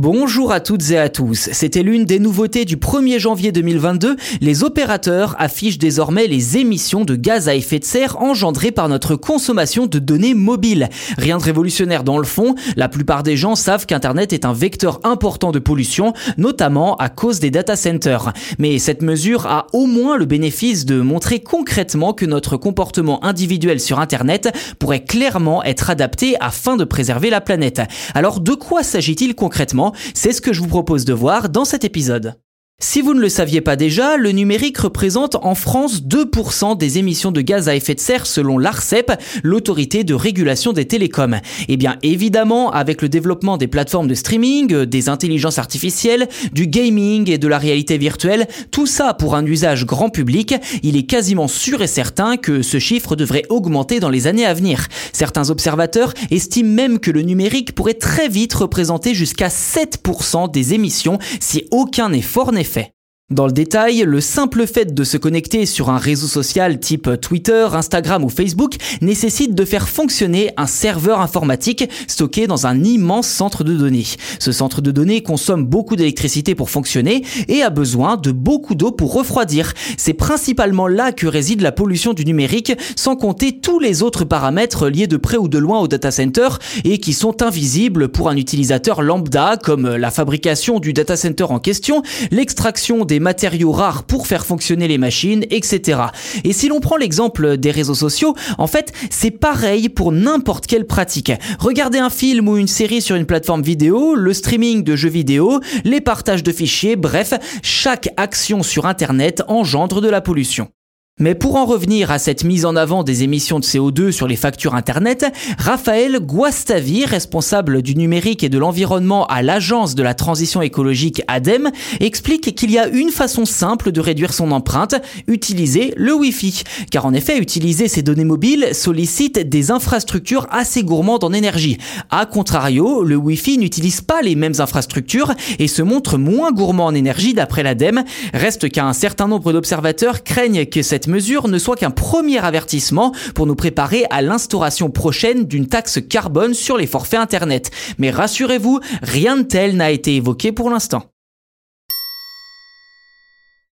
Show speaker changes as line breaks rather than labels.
Bonjour à toutes et à tous. C'était l'une des nouveautés du 1er janvier 2022. Les opérateurs affichent désormais les émissions de gaz à effet de serre engendrées par notre consommation de données mobiles. Rien de révolutionnaire dans le fond. La plupart des gens savent qu'Internet est un vecteur important de pollution, notamment à cause des data centers. Mais cette mesure a au moins le bénéfice de montrer concrètement que notre comportement individuel sur Internet pourrait clairement être adapté afin de préserver la planète. Alors de quoi s'agit-il concrètement? C'est ce que je vous propose de voir dans cet épisode. Si vous ne le saviez pas déjà, le numérique représente en France 2% des émissions de gaz à effet de serre selon l'ARCEP, l'autorité de régulation des télécoms. Et eh bien évidemment, avec le développement des plateformes de streaming, des intelligences artificielles, du gaming et de la réalité virtuelle, tout ça pour un usage grand public, il est quasiment sûr et certain que ce chiffre devrait augmenter dans les années à venir. Certains observateurs estiment même que le numérique pourrait très vite représenter jusqu'à 7% des émissions si aucun effort n'est fait. Dans le détail, le simple fait de se connecter sur un réseau social type Twitter, Instagram ou Facebook nécessite de faire fonctionner un serveur informatique stocké dans un immense centre de données. Ce centre de données consomme beaucoup d'électricité pour fonctionner et a besoin de beaucoup d'eau pour refroidir. C'est principalement là que réside la pollution du numérique, sans compter tous les autres paramètres liés de près ou de loin au data center et qui sont invisibles pour un utilisateur lambda comme la fabrication du data center en question, l'extraction des matériaux rares pour faire fonctionner les machines, etc. Et si l'on prend l'exemple des réseaux sociaux, en fait, c'est pareil pour n'importe quelle pratique. Regardez un film ou une série sur une plateforme vidéo, le streaming de jeux vidéo, les partages de fichiers, bref, chaque action sur Internet engendre de la pollution. Mais pour en revenir à cette mise en avant des émissions de CO2 sur les factures Internet, Raphaël Guastavi, responsable du numérique et de l'environnement à l'Agence de la transition écologique ADEME, explique qu'il y a une façon simple de réduire son empreinte, utiliser le Wi-Fi. Car en effet, utiliser ces données mobiles sollicite des infrastructures assez gourmandes en énergie. A contrario, le Wi-Fi n'utilise pas les mêmes infrastructures et se montre moins gourmand en énergie d'après l'ADEME. Reste qu'un certain nombre d'observateurs craignent que cette mesure ne soit qu'un premier avertissement pour nous préparer à l'instauration prochaine d'une taxe carbone sur les forfaits Internet. Mais rassurez-vous, rien de tel n'a été évoqué pour l'instant.